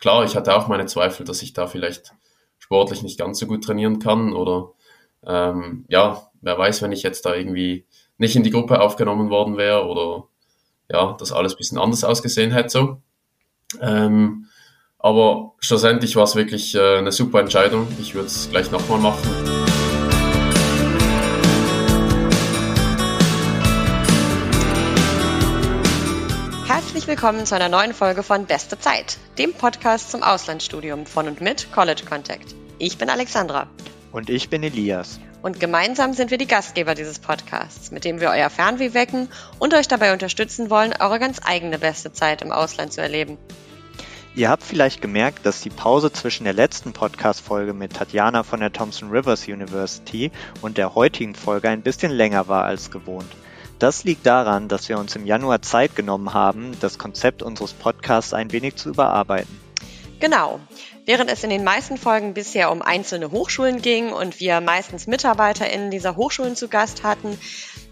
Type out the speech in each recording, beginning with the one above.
klar, ich hatte auch meine Zweifel, dass ich da vielleicht sportlich nicht ganz so gut trainieren kann oder ähm, ja, wer weiß, wenn ich jetzt da irgendwie nicht in die Gruppe aufgenommen worden wäre oder ja, das alles ein bisschen anders ausgesehen hätte so. Ähm, aber schlussendlich war es wirklich äh, eine super Entscheidung. Ich würde es gleich nochmal machen. Herzlich willkommen zu einer neuen Folge von Beste Zeit, dem Podcast zum Auslandsstudium von und mit College Contact. Ich bin Alexandra. Und ich bin Elias. Und gemeinsam sind wir die Gastgeber dieses Podcasts, mit dem wir euer Fernweh wecken und euch dabei unterstützen wollen, eure ganz eigene beste Zeit im Ausland zu erleben. Ihr habt vielleicht gemerkt, dass die Pause zwischen der letzten Podcast-Folge mit Tatjana von der Thompson Rivers University und der heutigen Folge ein bisschen länger war als gewohnt. Das liegt daran, dass wir uns im Januar Zeit genommen haben, das Konzept unseres Podcasts ein wenig zu überarbeiten. Genau. Während es in den meisten Folgen bisher um einzelne Hochschulen ging und wir meistens MitarbeiterInnen dieser Hochschulen zu Gast hatten,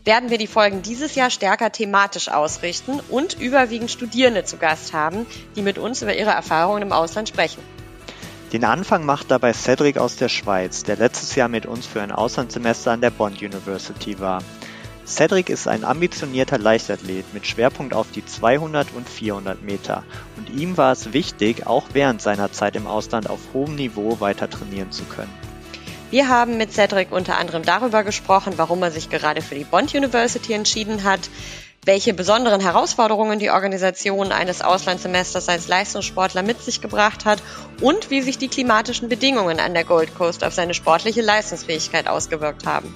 werden wir die Folgen dieses Jahr stärker thematisch ausrichten und überwiegend Studierende zu Gast haben, die mit uns über ihre Erfahrungen im Ausland sprechen. Den Anfang macht dabei Cedric aus der Schweiz, der letztes Jahr mit uns für ein Auslandssemester an der Bond University war. Cedric ist ein ambitionierter Leichtathlet mit Schwerpunkt auf die 200 und 400 Meter und ihm war es wichtig, auch während seiner Zeit im Ausland auf hohem Niveau weiter trainieren zu können. Wir haben mit Cedric unter anderem darüber gesprochen, warum er sich gerade für die Bond University entschieden hat, welche besonderen Herausforderungen die Organisation eines Auslandssemesters als Leistungssportler mit sich gebracht hat und wie sich die klimatischen Bedingungen an der Gold Coast auf seine sportliche Leistungsfähigkeit ausgewirkt haben.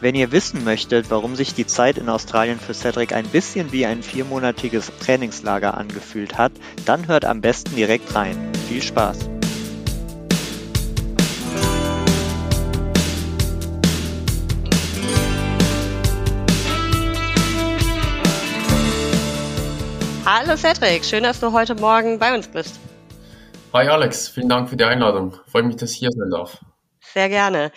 Wenn ihr wissen möchtet, warum sich die Zeit in Australien für Cedric ein bisschen wie ein viermonatiges Trainingslager angefühlt hat, dann hört am besten direkt rein. Viel Spaß! Hallo Cedric, schön, dass du heute Morgen bei uns bist. Hi Alex, vielen Dank für die Einladung. Freue mich, dass ich hier sein darf. Sehr gerne.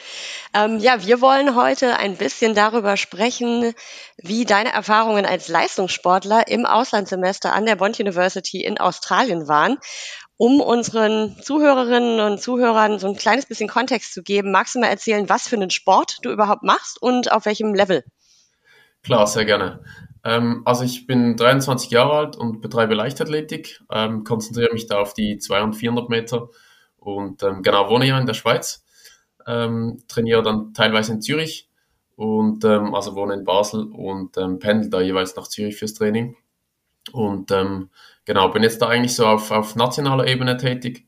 Ähm, ja, wir wollen heute ein bisschen darüber sprechen, wie deine Erfahrungen als Leistungssportler im Auslandssemester an der Bond University in Australien waren. Um unseren Zuhörerinnen und Zuhörern so ein kleines bisschen Kontext zu geben, magst du mal erzählen, was für einen Sport du überhaupt machst und auf welchem Level? Klar, sehr gerne. Ähm, also ich bin 23 Jahre alt und betreibe Leichtathletik, ähm, konzentriere mich da auf die 200 und 400 Meter und ähm, genau wohne hier in der Schweiz ähm, trainiere dann teilweise in Zürich und ähm, also wohne in Basel und ähm, pendel da jeweils nach Zürich fürs Training. Und ähm, genau, bin jetzt da eigentlich so auf, auf nationaler Ebene tätig.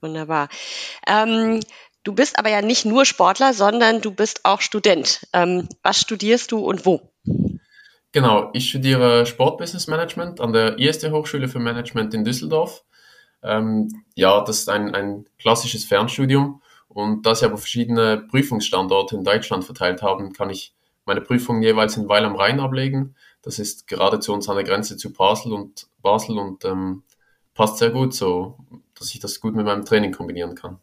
Wunderbar. Ähm, du bist aber ja nicht nur Sportler, sondern du bist auch Student. Ähm, was studierst du und wo? Genau, ich studiere Sportbusiness Management an der IST Hochschule für Management in Düsseldorf. Ähm, ja, das ist ein, ein klassisches Fernstudium und da sie aber verschiedene Prüfungsstandorte in Deutschland verteilt haben, kann ich meine Prüfungen jeweils in Weil am Rhein ablegen. Das ist gerade zu uns an der Grenze zu Basel und Basel und ähm, passt sehr gut so, dass ich das gut mit meinem Training kombinieren kann.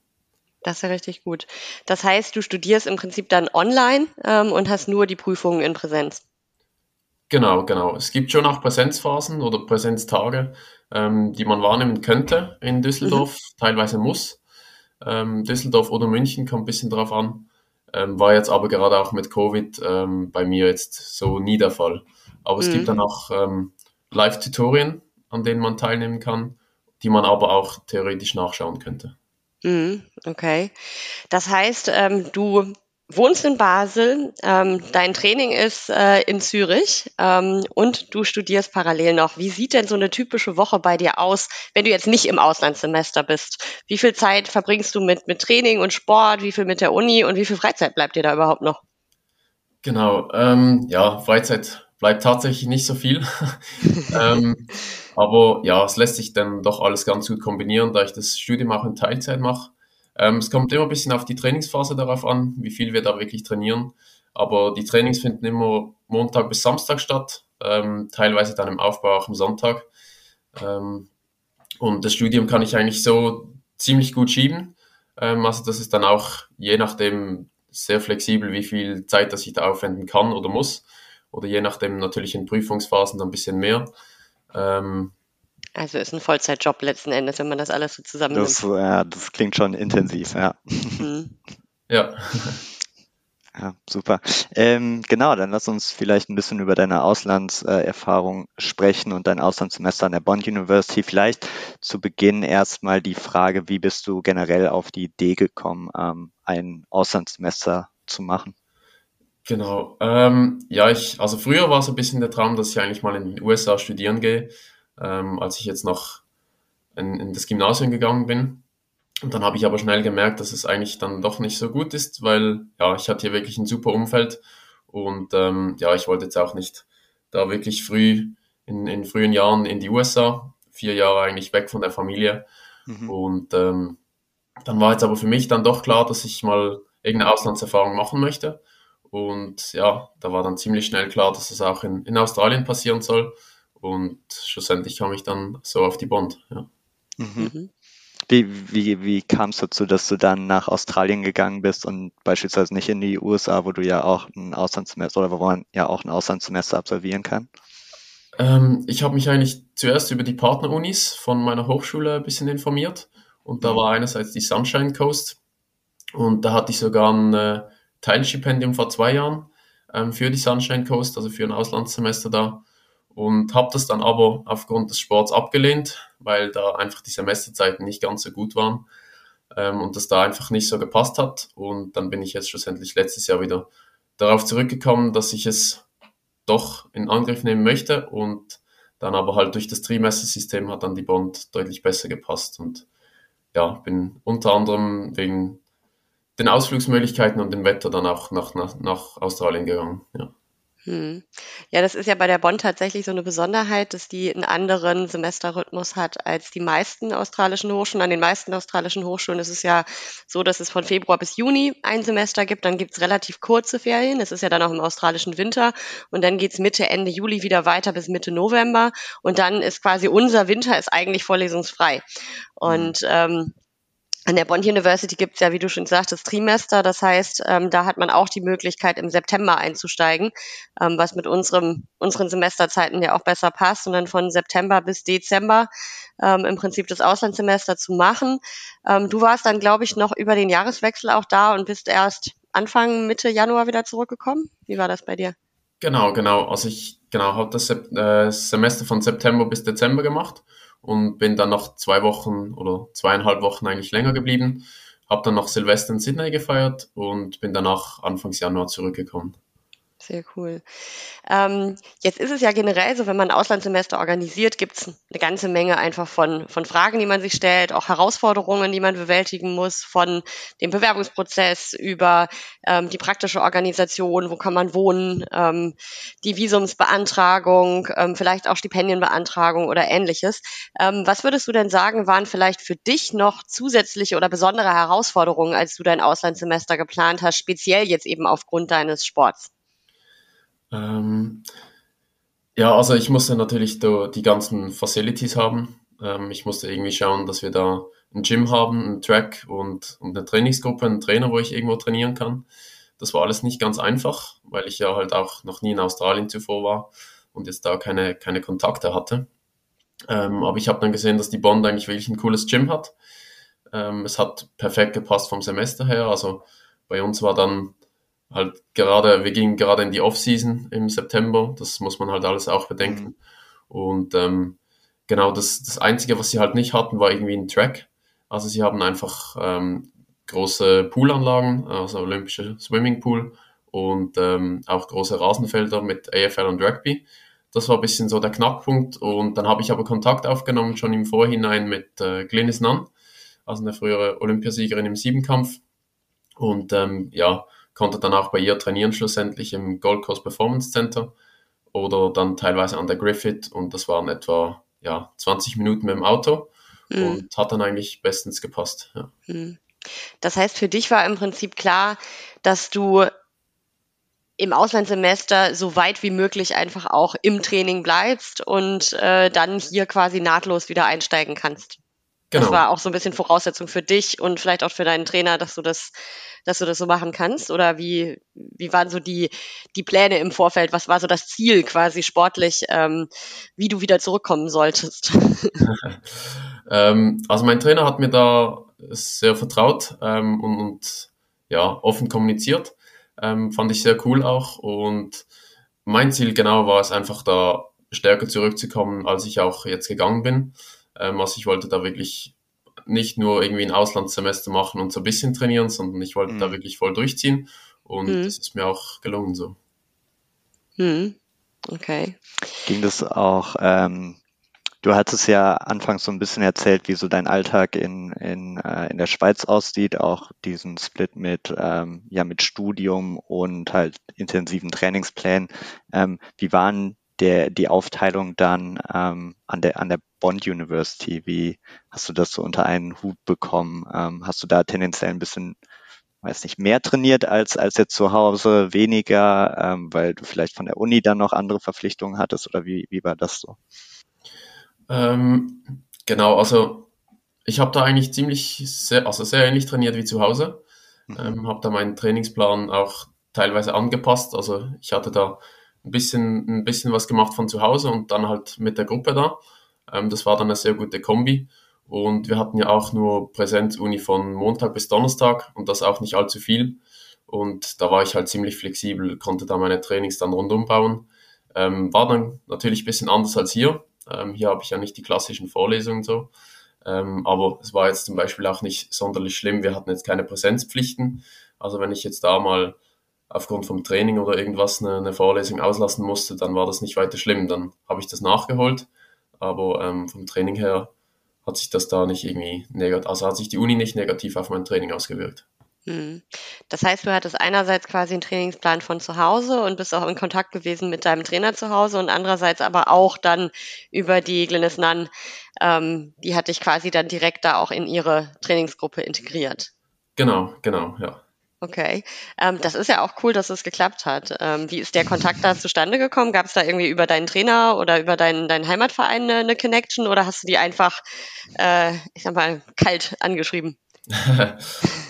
Das ist ja richtig gut. Das heißt, du studierst im Prinzip dann online ähm, und hast nur die Prüfungen in Präsenz. Genau, genau. Es gibt schon auch Präsenzphasen oder Präsenztage, ähm, die man wahrnehmen könnte in Düsseldorf, mhm. teilweise muss. Ähm, Düsseldorf oder München, kommt ein bisschen drauf an. Ähm, war jetzt aber gerade auch mit Covid ähm, bei mir jetzt so nie der Fall. Aber es mhm. gibt dann auch ähm, Live-Tutorien, an denen man teilnehmen kann, die man aber auch theoretisch nachschauen könnte. Mhm, okay. Das heißt, ähm, du wohnst in Basel, ähm, dein Training ist äh, in Zürich ähm, und du studierst parallel noch. Wie sieht denn so eine typische Woche bei dir aus, wenn du jetzt nicht im Auslandssemester bist? Wie viel Zeit verbringst du mit, mit Training und Sport, wie viel mit der Uni und wie viel Freizeit bleibt dir da überhaupt noch? Genau, ähm, ja, Freizeit bleibt tatsächlich nicht so viel. ähm, aber ja, es lässt sich dann doch alles ganz gut kombinieren, da ich das Studium auch in Teilzeit mache. Ähm, es kommt immer ein bisschen auf die Trainingsphase darauf an, wie viel wir da wirklich trainieren. Aber die Trainings finden immer Montag bis Samstag statt, ähm, teilweise dann im Aufbau auch am Sonntag. Ähm, und das Studium kann ich eigentlich so ziemlich gut schieben. Ähm, also das ist dann auch je nachdem sehr flexibel, wie viel Zeit das ich da aufwenden kann oder muss. Oder je nachdem natürlich in Prüfungsphasen dann ein bisschen mehr. Ähm, Also ist ein Vollzeitjob letzten Endes, wenn man das alles so zusammennimmt. Das, ja, das klingt schon intensiv, ja. Mhm. Ja. Ja, super. Ähm, genau, dann lass uns vielleicht ein bisschen über deine Auslandserfahrung sprechen und dein Auslandssemester an der Bond University. Vielleicht zu Beginn erstmal die Frage, wie bist du generell auf die Idee gekommen, ähm, ein Auslandssemester zu machen? Genau. Ähm, ja, ich, also früher war es ein bisschen der Traum, dass ich eigentlich mal in den USA studieren gehe, ähm, als ich jetzt noch in, in das Gymnasium gegangen bin. Und dann habe ich aber schnell gemerkt, dass es eigentlich dann doch nicht so gut ist, weil ja, ich hatte hier wirklich ein super Umfeld und ähm, ja, ich wollte jetzt auch nicht da wirklich früh in, in frühen Jahren in die USA, vier Jahre eigentlich weg von der Familie. Mhm. Und ähm, dann war jetzt aber für mich dann doch klar, dass ich mal irgendeine Auslandserfahrung machen möchte. Und ja, da war dann ziemlich schnell klar, dass es auch in, in Australien passieren soll. Und schlussendlich kam ich dann so auf die Bond. Ja. Mhm. mhm. Wie, wie, wie kam es dazu, dass du dann nach Australien gegangen bist und beispielsweise nicht in die USA, wo du ja auch ein Auslandssemester oder wo man ja auch ein Auslandssemester absolvieren kann? Ähm, ich habe mich eigentlich zuerst über die Partnerunis von meiner Hochschule ein bisschen informiert. Und da mhm. war einerseits die Sunshine Coast. Und da hatte ich sogar ein äh, Teilstipendium vor zwei Jahren ähm, für die Sunshine Coast, also für ein Auslandssemester da und habe das dann aber aufgrund des Sports abgelehnt, weil da einfach die Semesterzeiten nicht ganz so gut waren ähm, und das da einfach nicht so gepasst hat. Und dann bin ich jetzt schlussendlich letztes Jahr wieder darauf zurückgekommen, dass ich es doch in Angriff nehmen möchte und dann aber halt durch das Trimester-System hat dann die Bond deutlich besser gepasst und ja, bin unter anderem wegen den Ausflugsmöglichkeiten und dem Wetter dann auch nach, nach, nach Australien gegangen. Ja. Hm. Ja, das ist ja bei der Bonn tatsächlich so eine Besonderheit, dass die einen anderen Semesterrhythmus hat als die meisten australischen Hochschulen. An den meisten australischen Hochschulen ist es ja so, dass es von Februar bis Juni ein Semester gibt. Dann gibt es relativ kurze Ferien. Es ist ja dann auch im australischen Winter. Und dann geht's Mitte, Ende Juli wieder weiter bis Mitte November. Und dann ist quasi unser Winter ist eigentlich vorlesungsfrei. Und ähm, an der Bond University gibt es ja, wie du schon sagtest, Trimester. Das heißt, ähm, da hat man auch die Möglichkeit, im September einzusteigen, ähm, was mit unserem, unseren Semesterzeiten ja auch besser passt. Und dann von September bis Dezember ähm, im Prinzip das Auslandssemester zu machen. Ähm, du warst dann, glaube ich, noch über den Jahreswechsel auch da und bist erst Anfang, Mitte Januar wieder zurückgekommen. Wie war das bei dir? Genau, genau. Also ich genau habe das äh, Semester von September bis Dezember gemacht und bin dann noch zwei Wochen oder zweieinhalb Wochen eigentlich länger geblieben. Habe dann noch Silvester in Sydney gefeiert und bin danach Anfangs Januar zurückgekommen. Sehr cool. Ähm, jetzt ist es ja generell so, wenn man ein Auslandssemester organisiert, gibt es eine ganze Menge einfach von, von Fragen, die man sich stellt, auch Herausforderungen, die man bewältigen muss, von dem Bewerbungsprozess über ähm, die praktische Organisation, wo kann man wohnen, ähm, die Visumsbeantragung, ähm, vielleicht auch Stipendienbeantragung oder ähnliches. Ähm, was würdest du denn sagen, waren vielleicht für dich noch zusätzliche oder besondere Herausforderungen, als du dein Auslandssemester geplant hast, speziell jetzt eben aufgrund deines Sports? Ähm, ja, also ich musste natürlich da die ganzen Facilities haben. Ähm, ich musste irgendwie schauen, dass wir da ein Gym haben, einen Track und, und eine Trainingsgruppe, einen Trainer, wo ich irgendwo trainieren kann. Das war alles nicht ganz einfach, weil ich ja halt auch noch nie in Australien zuvor war und jetzt da keine, keine Kontakte hatte. Ähm, aber ich habe dann gesehen, dass die Bond eigentlich wirklich ein cooles Gym hat. Ähm, es hat perfekt gepasst vom Semester her. Also bei uns war dann halt gerade, wir gingen gerade in die Off-Season im September, das muss man halt alles auch bedenken. Mhm. Und ähm, genau, das, das Einzige, was sie halt nicht hatten, war irgendwie ein Track. Also sie haben einfach ähm, große Poolanlagen, also olympische Swimmingpool und ähm, auch große Rasenfelder mit AFL und Rugby. Das war ein bisschen so der Knackpunkt und dann habe ich aber Kontakt aufgenommen schon im Vorhinein mit äh, Glynis Nunn, also eine frühere Olympiasiegerin im Siebenkampf. Und ähm, ja, konnte dann auch bei ihr trainieren schlussendlich im Gold Coast Performance Center oder dann teilweise an der Griffith und das waren etwa ja, 20 Minuten mit dem Auto mhm. und hat dann eigentlich bestens gepasst. Ja. Mhm. Das heißt, für dich war im Prinzip klar, dass du im Auslandssemester so weit wie möglich einfach auch im Training bleibst und äh, dann hier quasi nahtlos wieder einsteigen kannst. Genau. Das war auch so ein bisschen Voraussetzung für dich und vielleicht auch für deinen Trainer, dass du das, dass du das so machen kannst? Oder wie, wie waren so die, die Pläne im Vorfeld? Was war so das Ziel quasi sportlich, ähm, wie du wieder zurückkommen solltest? ähm, also mein Trainer hat mir da sehr vertraut ähm, und, und ja, offen kommuniziert. Ähm, fand ich sehr cool auch. Und mein Ziel genau war es einfach da stärker zurückzukommen, als ich auch jetzt gegangen bin. Ähm, also ich wollte da wirklich nicht nur irgendwie ein Auslandssemester machen und so ein bisschen trainieren, sondern ich wollte mhm. da wirklich voll durchziehen. Und mhm. das ist mir auch gelungen so. Mhm. Okay. Ging das auch, ähm, du hattest ja anfangs so ein bisschen erzählt, wie so dein Alltag in, in, äh, in der Schweiz aussieht, auch diesen Split mit, ähm, ja, mit Studium und halt intensiven Trainingsplänen. Ähm, wie waren der, die Aufteilung dann ähm, an der, an der Bond University? Wie hast du das so unter einen Hut bekommen? Ähm, hast du da tendenziell ein bisschen, weiß nicht, mehr trainiert als, als jetzt zu Hause, weniger, ähm, weil du vielleicht von der Uni dann noch andere Verpflichtungen hattest oder wie, wie war das so? Ähm, genau, also ich habe da eigentlich ziemlich sehr, also sehr ähnlich trainiert wie zu Hause. Mhm. Ähm, habe da meinen Trainingsplan auch teilweise angepasst. Also ich hatte da ein bisschen, ein bisschen was gemacht von zu Hause und dann halt mit der Gruppe da. Ähm, das war dann eine sehr gute Kombi. Und wir hatten ja auch nur Präsenzuni von Montag bis Donnerstag und das auch nicht allzu viel. Und da war ich halt ziemlich flexibel, konnte da meine Trainings dann rundum bauen. Ähm, war dann natürlich ein bisschen anders als hier. Ähm, hier habe ich ja nicht die klassischen Vorlesungen so. Ähm, aber es war jetzt zum Beispiel auch nicht sonderlich schlimm. Wir hatten jetzt keine Präsenzpflichten. Also wenn ich jetzt da mal aufgrund vom Training oder irgendwas eine, eine, Vorlesung auslassen musste, dann war das nicht weiter schlimm. Dann habe ich das nachgeholt. Aber ähm, vom Training her hat sich das da nicht irgendwie negativ, also hat sich die Uni nicht negativ auf mein Training ausgewirkt. Hm. Das heißt, du hattest einerseits quasi einen Trainingsplan von zu Hause und bist auch in Kontakt gewesen mit deinem Trainer zu Hause und andererseits aber auch dann über die Glennis Nunn, ähm, die hat dich quasi dann direkt da auch in ihre Trainingsgruppe integriert. Genau, genau, ja. Okay, ähm, das ist ja auch cool, dass es geklappt hat. Ähm, wie ist der Kontakt da zustande gekommen? Gab es da irgendwie über deinen Trainer oder über deinen, deinen Heimatverein eine, eine Connection oder hast du die einfach, äh, ich sag mal, kalt angeschrieben?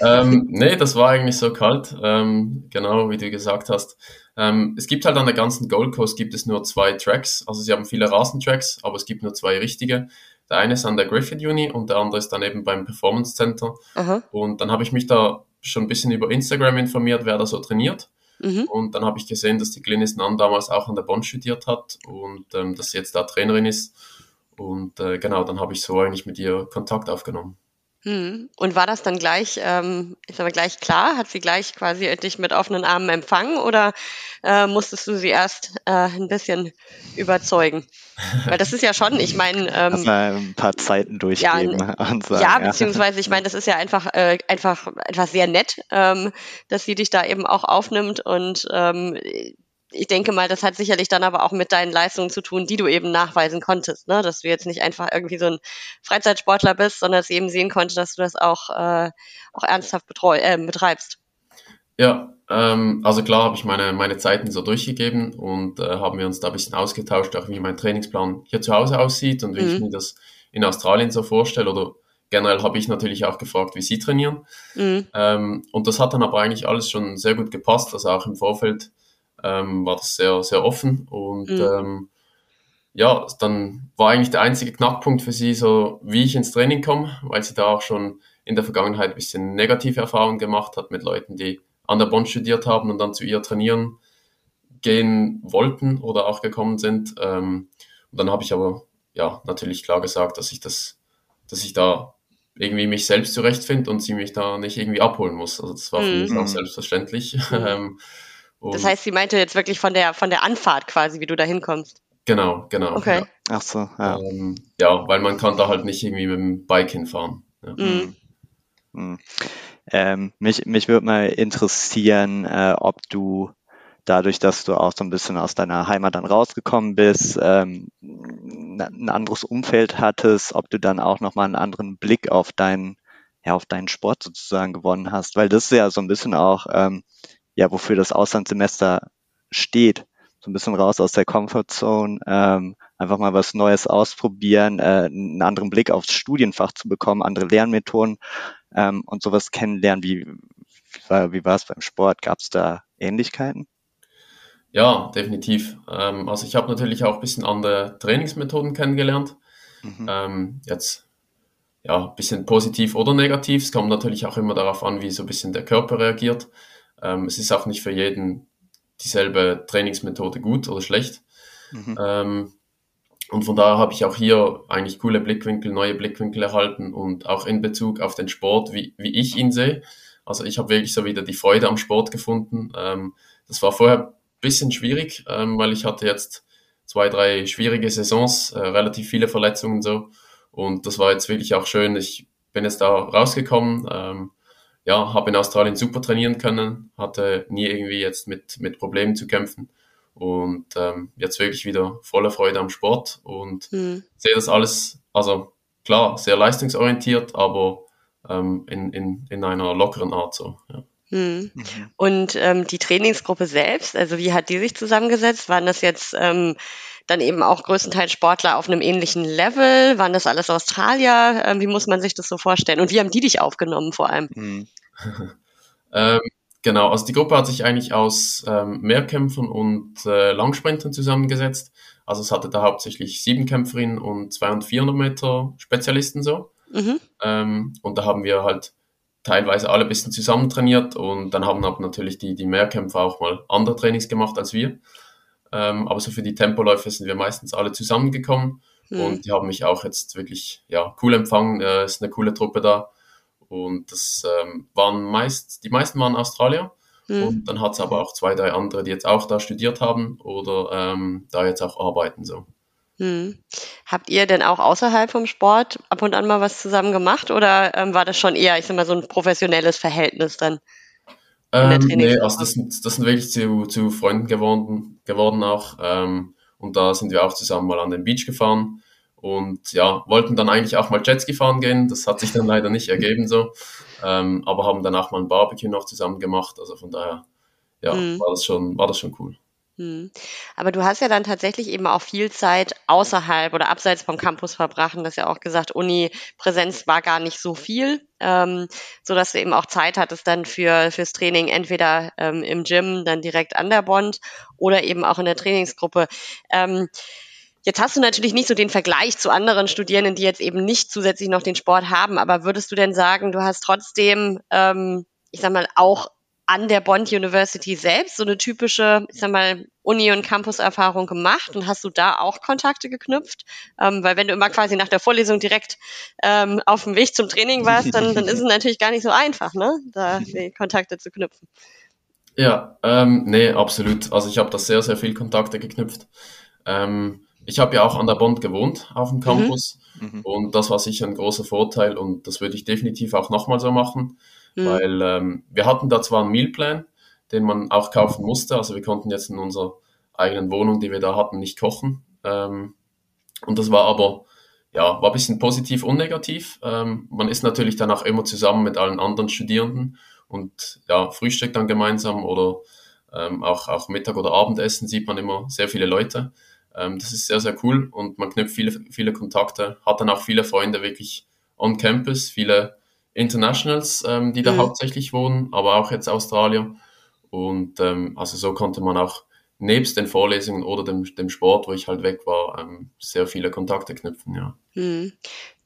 ähm, nee, das war eigentlich so kalt, ähm, genau wie du gesagt hast. Ähm, es gibt halt an der ganzen Gold Coast gibt es nur zwei Tracks, also sie haben viele Rasentracks, aber es gibt nur zwei richtige. Der eine ist an der Griffith Uni und der andere ist dann eben beim Performance Center. Aha. Und dann habe ich mich da schon ein bisschen über Instagram informiert, wer da so trainiert. Mhm. Und dann habe ich gesehen, dass die Glynis Nan damals auch an der Bonn studiert hat und ähm, dass sie jetzt da Trainerin ist. Und äh, genau, dann habe ich so eigentlich mit ihr Kontakt aufgenommen. Mhm. Und war das dann gleich, ähm, ich sag mal, gleich klar? Hat sie gleich quasi dich mit offenen Armen empfangen oder äh, musstest du sie erst äh, ein bisschen überzeugen? Weil das ist ja schon, ich meine, ähm, ein paar Zeiten durchgeben ja, und sagen, ja, beziehungsweise ich meine, das ist ja einfach äh, einfach einfach sehr nett, ähm, dass sie dich da eben auch aufnimmt und ähm, ich denke mal, das hat sicherlich dann aber auch mit deinen Leistungen zu tun, die du eben nachweisen konntest, ne? dass du jetzt nicht einfach irgendwie so ein Freizeitsportler bist, sondern dass sie eben sehen konnte, dass du das auch, äh, auch ernsthaft betreu äh, betreibst. Ja, ähm, also klar habe ich meine, meine Zeiten so durchgegeben und äh, haben wir uns da ein bisschen ausgetauscht, auch wie mein Trainingsplan hier zu Hause aussieht und wie mhm. ich mir das in Australien so vorstelle oder generell habe ich natürlich auch gefragt, wie sie trainieren. Mhm. Ähm, und das hat dann aber eigentlich alles schon sehr gut gepasst, also auch im Vorfeld ähm, war das sehr, sehr offen und mhm. ähm, ja, dann war eigentlich der einzige Knackpunkt für sie so, wie ich ins Training komme, weil sie da auch schon in der Vergangenheit ein bisschen negative Erfahrungen gemacht hat mit Leuten, die an der Bond studiert haben und dann zu ihr trainieren gehen wollten oder auch gekommen sind. Ähm, und dann habe ich aber ja natürlich klar gesagt, dass ich das, dass ich da irgendwie mich selbst zurechtfinde und sie mich da nicht irgendwie abholen muss. Also das war für mhm. mich auch selbstverständlich. Mhm. Und das heißt, sie meinte jetzt wirklich von der, von der Anfahrt quasi, wie du da hinkommst. Genau, genau. Okay. Ja. Ach so, ja. Ähm, ja, weil man kann da halt nicht irgendwie mit dem Bike hinfahren. Ja. Mhm. Mhm. Ähm, mich mich würde mal interessieren, äh, ob du dadurch, dass du auch so ein bisschen aus deiner Heimat dann rausgekommen bist, ähm, ein anderes Umfeld hattest, ob du dann auch nochmal einen anderen Blick auf deinen, ja, auf deinen Sport sozusagen gewonnen hast, weil das ist ja so ein bisschen auch, ähm, ja, wofür das Auslandssemester steht, so ein bisschen raus aus der Comfortzone, ähm, einfach mal was Neues ausprobieren, äh, einen anderen Blick aufs Studienfach zu bekommen, andere Lernmethoden ähm, und sowas kennenlernen. Wie, wie war, es beim Sport? Gab es da Ähnlichkeiten? Ja, definitiv. Ähm, also ich habe natürlich auch ein bisschen andere Trainingsmethoden kennengelernt. Mhm. Ähm, jetzt ja, ein bisschen positiv oder negativ. Es kommt natürlich auch immer darauf an, wie so ein bisschen der Körper reagiert. Ähm, es ist auch nicht für jeden dieselbe Trainingsmethode gut oder schlecht. Mhm. Ähm, und von daher habe ich auch hier eigentlich coole Blickwinkel, neue Blickwinkel erhalten und auch in Bezug auf den Sport, wie, wie ich ihn sehe. Also ich habe wirklich so wieder die Freude am Sport gefunden. Ähm, das war vorher ein bisschen schwierig, ähm, weil ich hatte jetzt zwei, drei schwierige Saisons, äh, relativ viele Verletzungen so. Und das war jetzt wirklich auch schön. Ich bin jetzt da rausgekommen, ähm, ja, habe in Australien super trainieren können, hatte nie irgendwie jetzt mit, mit Problemen zu kämpfen und ähm, jetzt wirklich wieder volle Freude am Sport und mhm. sehe das alles, also klar, sehr leistungsorientiert, aber ähm, in, in, in einer lockeren Art so. Ja. Hm. Mhm. Und ähm, die Trainingsgruppe selbst, also wie hat die sich zusammengesetzt? Waren das jetzt ähm, dann eben auch größtenteils Sportler auf einem ähnlichen Level? Waren das alles Australier? Ähm, wie muss man sich das so vorstellen? Und wie haben die dich aufgenommen vor allem? Mhm. ähm, genau, also die Gruppe hat sich eigentlich aus ähm, Mehrkämpfern und äh, Langsprintern zusammengesetzt. Also es hatte da hauptsächlich sieben Kämpferinnen und 200 und 400 Meter Spezialisten so. Mhm. Ähm, und da haben wir halt teilweise alle ein bisschen zusammen trainiert und dann haben natürlich die, die Mehrkämpfer auch mal andere Trainings gemacht als wir. Ähm, aber so für die Tempoläufe sind wir meistens alle zusammengekommen mhm. und die haben mich auch jetzt wirklich ja, cool empfangen. Äh, ist eine coole Truppe da. Und das ähm, waren meist, die meisten waren Australier. Mhm. Und dann hat es aber auch zwei, drei andere, die jetzt auch da studiert haben oder ähm, da jetzt auch arbeiten. So. Hm. Habt ihr denn auch außerhalb vom Sport ab und an mal was zusammen gemacht oder ähm, war das schon eher, ich sag mal, so ein professionelles Verhältnis dann? Ähm, nee, also das sind, das sind wirklich zu, zu Freunden geworden, geworden auch. Ähm, und da sind wir auch zusammen mal an den Beach gefahren und ja, wollten dann eigentlich auch mal Jetski fahren gehen. Das hat sich dann leider nicht ergeben so. Ähm, aber haben dann auch mal ein Barbecue noch zusammen gemacht. Also von daher, ja, mhm. war das schon, war das schon cool. Hm. Aber du hast ja dann tatsächlich eben auch viel Zeit außerhalb oder abseits vom Campus verbracht. Und das ja auch gesagt, Uni-Präsenz war gar nicht so viel, ähm, so dass du eben auch Zeit hattest dann für fürs Training entweder ähm, im Gym, dann direkt an der Bond oder eben auch in der Trainingsgruppe. Ähm, Jetzt hast du natürlich nicht so den Vergleich zu anderen Studierenden, die jetzt eben nicht zusätzlich noch den Sport haben, aber würdest du denn sagen, du hast trotzdem, ähm, ich sag mal, auch an der Bond University selbst so eine typische, ich sag mal, Uni- und Campus-Erfahrung gemacht und hast du da auch Kontakte geknüpft? Ähm, weil wenn du immer quasi nach der Vorlesung direkt ähm, auf dem Weg zum Training warst, dann, dann ist es natürlich gar nicht so einfach, ne, da die Kontakte zu knüpfen. Ja, ähm, nee, absolut. Also ich habe da sehr, sehr viel Kontakte geknüpft. Ähm, ich habe ja auch an der Bond gewohnt auf dem mhm. Campus mhm. und das war sicher ein großer Vorteil und das würde ich definitiv auch nochmal so machen. Mhm. Weil ähm, wir hatten da zwar einen Mealplan, den man auch kaufen musste. Also wir konnten jetzt in unserer eigenen Wohnung, die wir da hatten, nicht kochen. Ähm, und das war aber, ja, war ein bisschen positiv und negativ. Ähm, man ist natürlich dann auch immer zusammen mit allen anderen Studierenden und ja, Frühstück dann gemeinsam oder ähm, auch, auch Mittag- oder Abendessen sieht man immer sehr viele Leute. Ähm, das ist sehr, sehr cool und man knüpft viele, viele Kontakte, hat dann auch viele Freunde wirklich on campus, viele Internationals, ähm, die da mhm. hauptsächlich wohnen, aber auch jetzt Australier. Und ähm, also so konnte man auch nebst den Vorlesungen oder dem, dem Sport, wo ich halt weg war, ähm, sehr viele Kontakte knüpfen, ja. Mhm.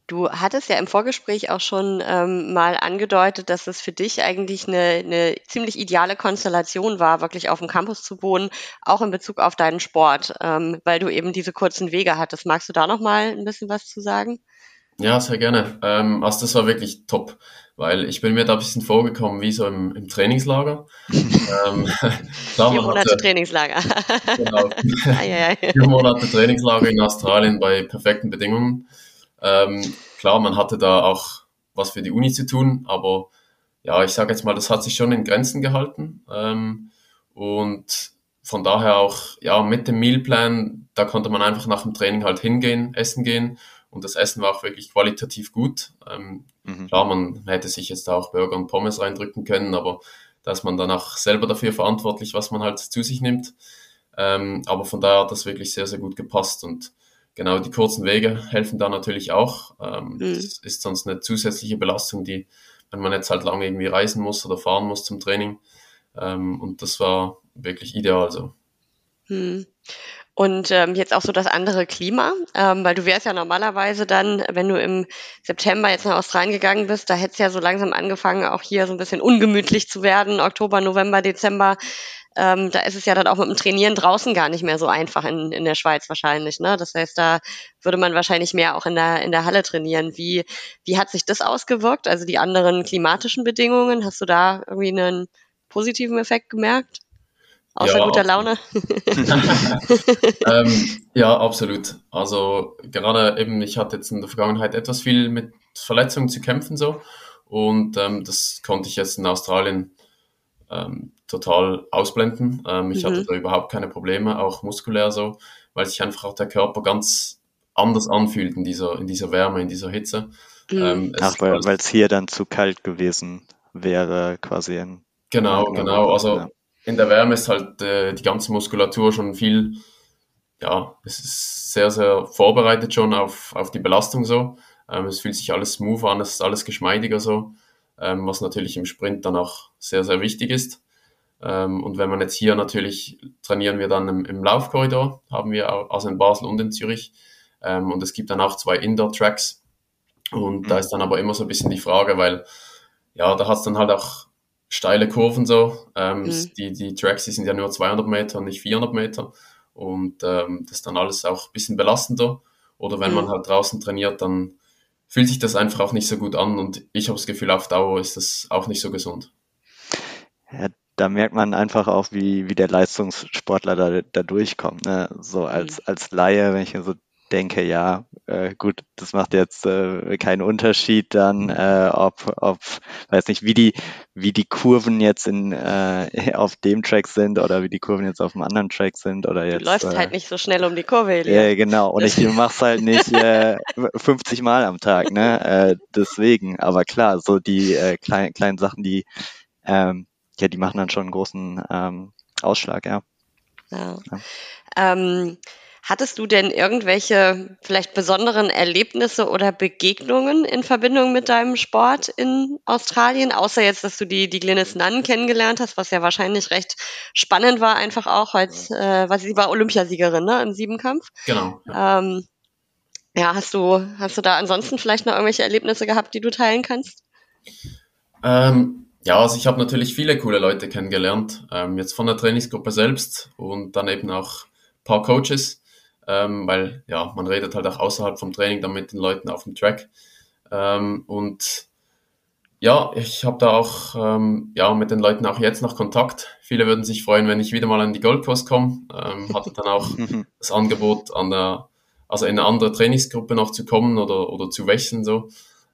Du hattest ja im Vorgespräch auch schon ähm, mal angedeutet, dass es für dich eigentlich eine, eine ziemlich ideale Konstellation war, wirklich auf dem Campus zu wohnen, auch in Bezug auf deinen Sport, ähm, weil du eben diese kurzen Wege hattest. Magst du da noch mal ein bisschen was zu sagen? Ja, sehr gerne. Ähm, also das war wirklich top, weil ich bin mir da ein bisschen vorgekommen wie so im, im Trainingslager. ähm, klar, Vier Monate hatte, Trainingslager. genau. Vier Monate Trainingslager in Australien bei perfekten Bedingungen. Ähm, klar, man hatte da auch was für die Uni zu tun, aber ja, ich sage jetzt mal, das hat sich schon in Grenzen gehalten. Ähm, und von daher auch, ja, mit dem Mealplan, da konnte man einfach nach dem Training halt hingehen, essen gehen und das Essen war auch wirklich qualitativ gut. Ähm, mhm. Klar, man hätte sich jetzt auch Burger und Pommes reindrücken können, aber da ist man dann auch selber dafür verantwortlich, was man halt zu sich nimmt. Ähm, aber von daher hat das wirklich sehr, sehr gut gepasst und genau die kurzen Wege helfen da natürlich auch. Ähm, mhm. Das ist sonst eine zusätzliche Belastung, die, wenn man jetzt halt lange irgendwie reisen muss oder fahren muss zum Training. Ähm, und das war wirklich ideal so. Mhm. Und ähm, jetzt auch so das andere Klima, ähm, weil du wärst ja normalerweise dann, wenn du im September jetzt nach Australien gegangen bist, da hätte es ja so langsam angefangen, auch hier so ein bisschen ungemütlich zu werden, Oktober, November, Dezember. Ähm, da ist es ja dann auch mit dem Trainieren draußen gar nicht mehr so einfach in, in der Schweiz wahrscheinlich. Ne? Das heißt, da würde man wahrscheinlich mehr auch in der, in der Halle trainieren. Wie, wie hat sich das ausgewirkt? Also die anderen klimatischen Bedingungen, hast du da irgendwie einen positiven Effekt gemerkt? Außer ja, guter Laune. ähm, ja, absolut. Also gerade eben, ich hatte jetzt in der Vergangenheit etwas viel mit Verletzungen zu kämpfen so und ähm, das konnte ich jetzt in Australien ähm, total ausblenden. Ähm, ich mhm. hatte da überhaupt keine Probleme, auch muskulär so, weil sich einfach auch der Körper ganz anders anfühlt in dieser, in dieser Wärme, in dieser Hitze. Mhm. Ähm, Ach, weil es hier dann zu kalt gewesen wäre, quasi in. Genau, genau. Also ja in der Wärme ist halt äh, die ganze Muskulatur schon viel, ja, es ist sehr, sehr vorbereitet schon auf, auf die Belastung so. Ähm, es fühlt sich alles smooth an, es ist alles geschmeidiger so, ähm, was natürlich im Sprint dann auch sehr, sehr wichtig ist. Ähm, und wenn man jetzt hier natürlich trainieren wir dann im, im Laufkorridor, haben wir also in Basel und in Zürich. Ähm, und es gibt dann auch zwei Indoor-Tracks. Und mhm. da ist dann aber immer so ein bisschen die Frage, weil ja, da hat es dann halt auch steile Kurven so. Ähm, mhm. die, die Tracks, die sind ja nur 200 Meter, nicht 400 Meter. Und ähm, das ist dann alles auch ein bisschen belastender. Oder wenn mhm. man halt draußen trainiert, dann fühlt sich das einfach auch nicht so gut an. Und ich habe das Gefühl, auf Dauer ist das auch nicht so gesund. Ja, da merkt man einfach auch, wie, wie der Leistungssportler da, da durchkommt. Ne? So als, mhm. als Laie, wenn ich so denke, ja, äh, gut, das macht jetzt äh, keinen Unterschied dann, äh, ob, ob, weiß nicht, wie die, wie die Kurven jetzt in, äh, auf dem Track sind oder wie die Kurven jetzt auf dem anderen Track sind oder jetzt. Du läufst äh, halt nicht so schnell um die Kurve, Ja, äh, genau. Und ich mach's halt nicht äh, 50 Mal am Tag, ne? Äh, deswegen. Aber klar, so die äh, kleinen, kleinen Sachen, die, ähm, ja, die machen dann schon einen großen ähm, Ausschlag, ja. ja. ja. Ähm, Hattest du denn irgendwelche vielleicht besonderen Erlebnisse oder Begegnungen in Verbindung mit deinem Sport in Australien? Außer jetzt, dass du die, die Glynis Nunn kennengelernt hast, was ja wahrscheinlich recht spannend war, einfach auch, als, äh, was sie war Olympiasiegerin, ne, im Siebenkampf. Genau. Ja. Ähm, ja, hast du, hast du da ansonsten vielleicht noch irgendwelche Erlebnisse gehabt, die du teilen kannst? Ähm, ja, also ich habe natürlich viele coole Leute kennengelernt, ähm, jetzt von der Trainingsgruppe selbst und dann eben auch ein paar Coaches ähm, weil ja, man redet halt auch außerhalb vom Training dann mit den Leuten auf dem Track. Ähm, und ja, ich habe da auch ähm, ja, mit den Leuten auch jetzt noch Kontakt. Viele würden sich freuen, wenn ich wieder mal an die Gold Coast komme. Ähm, hatte dann auch das Angebot, an der, also in eine andere Trainingsgruppe noch zu kommen oder, oder zu wechseln. So.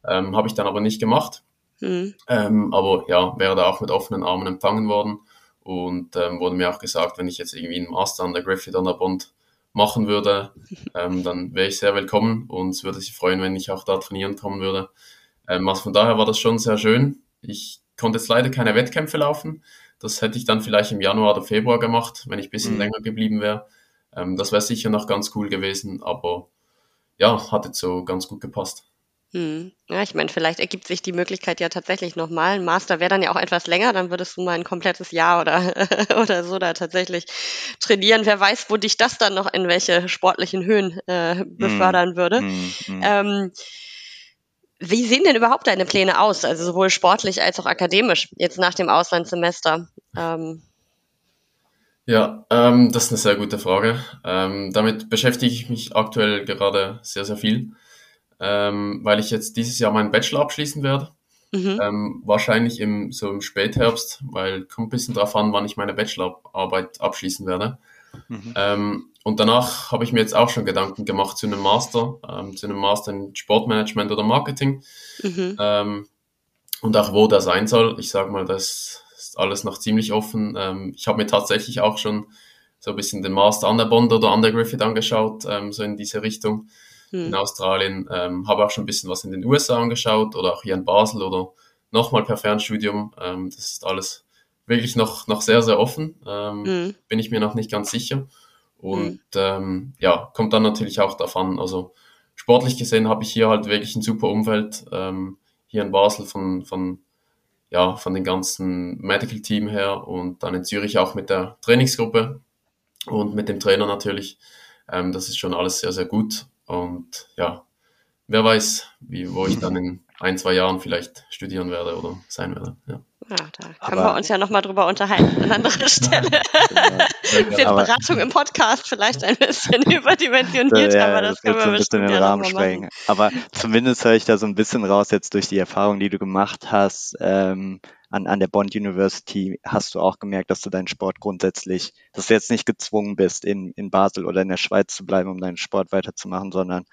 Ähm, habe ich dann aber nicht gemacht. Mhm. Ähm, aber ja, wäre da auch mit offenen Armen empfangen worden. Und ähm, wurde mir auch gesagt, wenn ich jetzt irgendwie einen Master an der Griffith an der Bond machen würde, ähm, dann wäre ich sehr willkommen und würde sich freuen, wenn ich auch da trainieren kommen würde. Ähm, also von daher war das schon sehr schön. Ich konnte jetzt leider keine Wettkämpfe laufen. Das hätte ich dann vielleicht im Januar oder Februar gemacht, wenn ich ein bisschen mhm. länger geblieben wäre. Ähm, das wäre sicher noch ganz cool gewesen, aber ja, hat jetzt so ganz gut gepasst. Hm. Ja, ich meine, vielleicht ergibt sich die Möglichkeit ja tatsächlich nochmal. Ein Master wäre dann ja auch etwas länger, dann würdest du mal ein komplettes Jahr oder, oder so da tatsächlich trainieren. Wer weiß, wo dich das dann noch in welche sportlichen Höhen äh, hm. befördern würde. Hm, hm. Ähm, wie sehen denn überhaupt deine Pläne aus? Also sowohl sportlich als auch akademisch, jetzt nach dem Auslandssemester? Ähm, ja, ähm, das ist eine sehr gute Frage. Ähm, damit beschäftige ich mich aktuell gerade sehr, sehr viel ähm, weil ich jetzt dieses Jahr meinen Bachelor abschließen werde. Mhm. Ähm, wahrscheinlich im, so im Spätherbst, weil kommt ein bisschen drauf an, wann ich meine Bachelorarbeit abschließen werde. Mhm. Ähm, und danach habe ich mir jetzt auch schon Gedanken gemacht zu einem Master, ähm, zu einem Master in Sportmanagement oder Marketing. Mhm. Ähm, und auch wo das sein soll. Ich sage mal, das ist alles noch ziemlich offen. Ähm, ich habe mir tatsächlich auch schon so ein bisschen den Master an der Bond oder an der Griffith angeschaut, ähm, so in diese Richtung hm. in Australien. Ähm, habe auch schon ein bisschen was in den USA angeschaut oder auch hier in Basel oder nochmal per Fernstudium. Ähm, das ist alles wirklich noch, noch sehr, sehr offen. Ähm, mhm. Bin ich mir noch nicht ganz sicher. Und mhm. ähm, ja, kommt dann natürlich auch davon. Also sportlich gesehen habe ich hier halt wirklich ein super Umfeld. Ähm, hier in Basel von, von, ja, von den ganzen Medical Team her und dann in Zürich auch mit der Trainingsgruppe und mit dem Trainer natürlich. Ähm, das ist schon alles sehr, sehr gut. Und ja, wer weiß, wie, wo ich dann in ein, zwei Jahren vielleicht studieren werde oder sein werde. Ja. Ja, da können aber, wir uns ja nochmal drüber unterhalten an anderer Stelle. Genau. Für Beratung im Podcast vielleicht ein bisschen überdimensioniert, ja, aber das, das können wir ein bisschen den Rahmen sprengen. Aber zumindest höre ich da so ein bisschen raus jetzt durch die Erfahrung, die du gemacht hast. Ähm, an, an der Bond University hast du auch gemerkt, dass du deinen Sport grundsätzlich, dass du jetzt nicht gezwungen bist, in, in Basel oder in der Schweiz zu bleiben, um deinen Sport weiterzumachen, sondern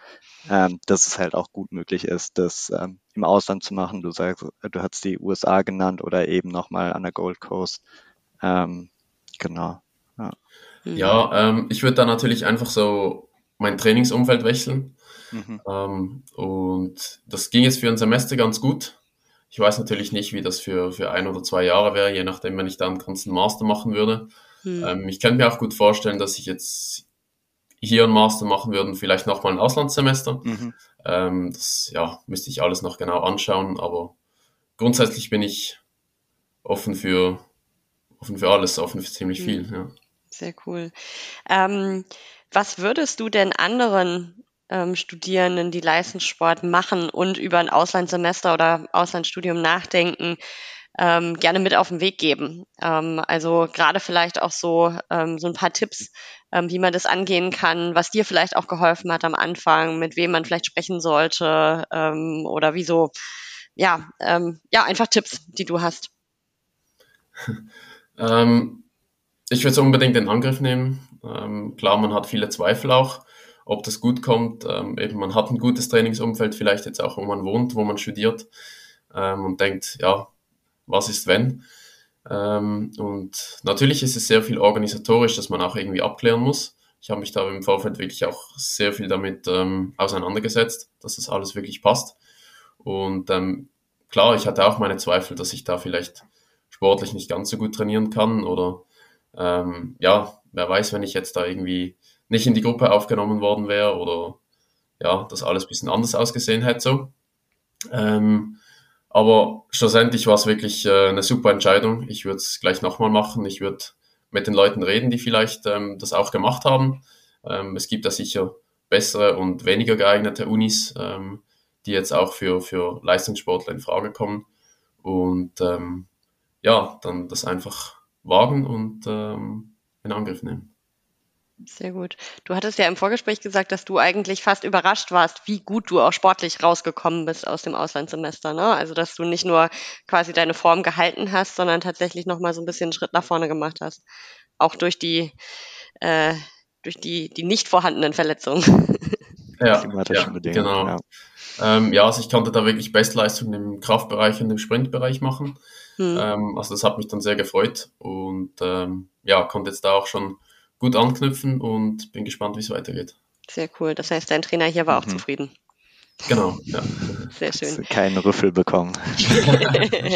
ähm, dass es halt auch gut möglich ist, das ähm, im Ausland zu machen. Du sagst, du hast die USA genannt oder eben nochmal an der Gold Coast. Ähm, genau. Ja, ja ähm, ich würde da natürlich einfach so mein Trainingsumfeld wechseln. Mhm. Ähm, und das ging jetzt für ein Semester ganz gut. Ich weiß natürlich nicht, wie das für, für ein oder zwei Jahre wäre, je nachdem, wenn ich da einen ganzen Master machen würde. Mhm. Ähm, ich könnte mir auch gut vorstellen, dass ich jetzt hier einen Master machen würde und vielleicht nochmal ein Auslandssemester. Mhm. Ähm, das ja, müsste ich alles noch genau anschauen, aber grundsätzlich bin ich offen für, offen für alles, offen für ziemlich mhm. viel. Ja. Sehr cool. Ähm, was würdest du denn anderen ähm, Studierenden, die Leistungssport machen und über ein Auslandssemester oder Auslandsstudium nachdenken, ähm, gerne mit auf den Weg geben. Ähm, also gerade vielleicht auch so, ähm, so ein paar Tipps, ähm, wie man das angehen kann, was dir vielleicht auch geholfen hat am Anfang, mit wem man vielleicht sprechen sollte ähm, oder wieso. Ja, ähm, ja, einfach Tipps, die du hast. Ähm, ich würde es unbedingt in Angriff nehmen. Ähm, klar, man hat viele Zweifel auch, ob das gut kommt. Ähm, eben, man hat ein gutes Trainingsumfeld, vielleicht jetzt auch, wo man wohnt, wo man studiert ähm, und denkt, ja, was ist wenn? Ähm, und natürlich ist es sehr viel organisatorisch, dass man auch irgendwie abklären muss. Ich habe mich da im Vorfeld wirklich auch sehr viel damit ähm, auseinandergesetzt, dass das alles wirklich passt. Und ähm, klar, ich hatte auch meine Zweifel, dass ich da vielleicht sportlich nicht ganz so gut trainieren kann oder ähm, ja, wer weiß, wenn ich jetzt da irgendwie nicht in die Gruppe aufgenommen worden wäre oder ja, das alles ein bisschen anders ausgesehen hätte so. Ähm, aber schlussendlich war es wirklich äh, eine super Entscheidung. Ich würde es gleich nochmal machen. Ich würde mit den Leuten reden, die vielleicht ähm, das auch gemacht haben. Ähm, es gibt da sicher bessere und weniger geeignete Unis, ähm, die jetzt auch für, für Leistungssportler in Frage kommen. Und ähm, ja, dann das einfach wagen und ähm, in Angriff nehmen. Sehr gut. Du hattest ja im Vorgespräch gesagt, dass du eigentlich fast überrascht warst, wie gut du auch sportlich rausgekommen bist aus dem Auslandssemester. Ne? Also, dass du nicht nur quasi deine Form gehalten hast, sondern tatsächlich nochmal so ein bisschen einen Schritt nach vorne gemacht hast. Auch durch die, äh, durch die, die nicht vorhandenen Verletzungen. Ja, ja genau. Ja. Ähm, ja, also ich konnte da wirklich Bestleistungen im Kraftbereich und im Sprintbereich machen. Hm. Ähm, also das hat mich dann sehr gefreut und ähm, ja, konnte jetzt da auch schon gut anknüpfen und bin gespannt, wie es weitergeht. Sehr cool. Das heißt, dein Trainer hier war mhm. auch zufrieden. Genau, ja. Sehr schön. Keinen Rüffel bekommen.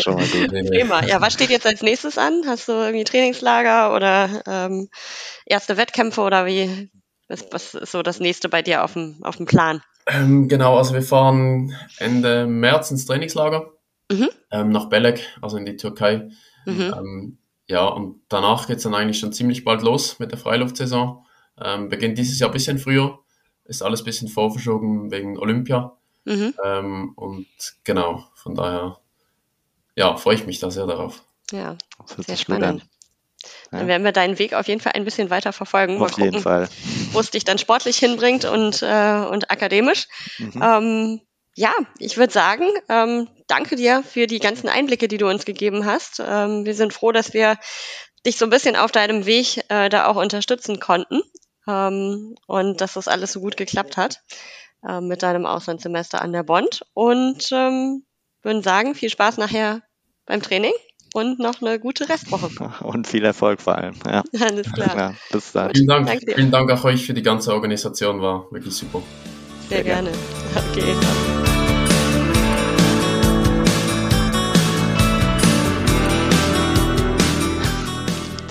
Schon mal gut. Prima. Ja, was steht jetzt als nächstes an? Hast du irgendwie Trainingslager oder ähm, erste Wettkämpfe oder wie? Was, was ist so das nächste bei dir auf dem, auf dem Plan? Ähm, genau, also wir fahren Ende März ins Trainingslager mhm. ähm, nach Belek, also in die Türkei. Mhm. Ja, und danach geht es dann eigentlich schon ziemlich bald los mit der Freiluftsaison. Ähm, beginnt dieses Jahr ein bisschen früher, ist alles ein bisschen vorverschoben wegen Olympia. Mhm. Ähm, und genau, von daher, ja, freue ich mich da sehr darauf. Ja, sehr spannend. Dann werden wir deinen Weg auf jeden Fall ein bisschen weiter verfolgen. Mal auf gucken, jeden Fall. Wo es dich dann sportlich hinbringt und, äh, und akademisch. Mhm. Ähm, ja, ich würde sagen, ähm, danke dir für die ganzen Einblicke, die du uns gegeben hast. Ähm, wir sind froh, dass wir dich so ein bisschen auf deinem Weg äh, da auch unterstützen konnten ähm, und dass das alles so gut geklappt hat äh, mit deinem Auslandssemester an der Bond. Und ähm, würden sagen, viel Spaß nachher beim Training und noch eine gute Restwoche. Und viel Erfolg vor allem. Ja. Alles klar. Ja, bis dann. Vielen Dank, vielen Dank auch euch für die ganze Organisation, war wirklich super. Sehr, Sehr gerne. gerne. Okay.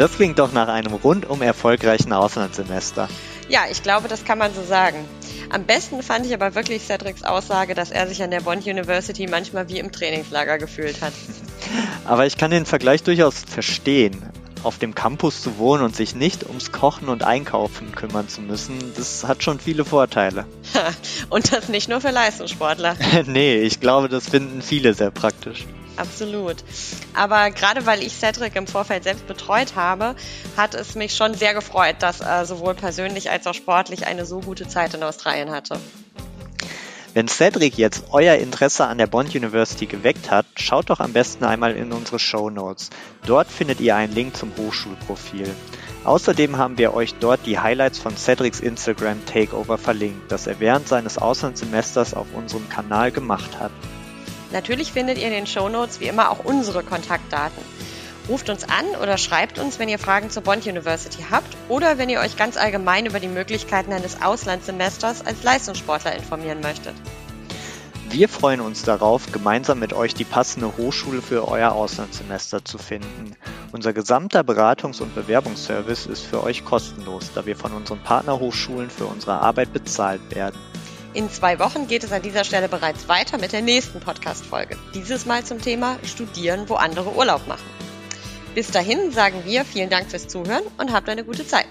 Das klingt doch nach einem rundum erfolgreichen Auslandssemester. Ja, ich glaube, das kann man so sagen. Am besten fand ich aber wirklich Cedrics Aussage, dass er sich an der Bond University manchmal wie im Trainingslager gefühlt hat. Aber ich kann den Vergleich durchaus verstehen. Auf dem Campus zu wohnen und sich nicht ums Kochen und Einkaufen kümmern zu müssen, das hat schon viele Vorteile. und das nicht nur für Leistungssportler. nee, ich glaube, das finden viele sehr praktisch absolut. Aber gerade weil ich Cedric im Vorfeld selbst betreut habe, hat es mich schon sehr gefreut, dass er sowohl persönlich als auch sportlich eine so gute Zeit in Australien hatte. Wenn Cedric jetzt euer Interesse an der Bond University geweckt hat, schaut doch am besten einmal in unsere Show Notes. Dort findet ihr einen Link zum Hochschulprofil. Außerdem haben wir euch dort die Highlights von Cedrics Instagram Takeover verlinkt, das er während seines Auslandssemesters auf unserem Kanal gemacht hat. Natürlich findet ihr in den Shownotes wie immer auch unsere Kontaktdaten. Ruft uns an oder schreibt uns, wenn ihr Fragen zur Bond University habt oder wenn ihr euch ganz allgemein über die Möglichkeiten eines Auslandssemesters als Leistungssportler informieren möchtet. Wir freuen uns darauf, gemeinsam mit euch die passende Hochschule für euer Auslandssemester zu finden. Unser gesamter Beratungs- und Bewerbungsservice ist für euch kostenlos, da wir von unseren Partnerhochschulen für unsere Arbeit bezahlt werden. In zwei Wochen geht es an dieser Stelle bereits weiter mit der nächsten Podcast-Folge. Dieses Mal zum Thema Studieren, wo andere Urlaub machen. Bis dahin sagen wir vielen Dank fürs Zuhören und habt eine gute Zeit.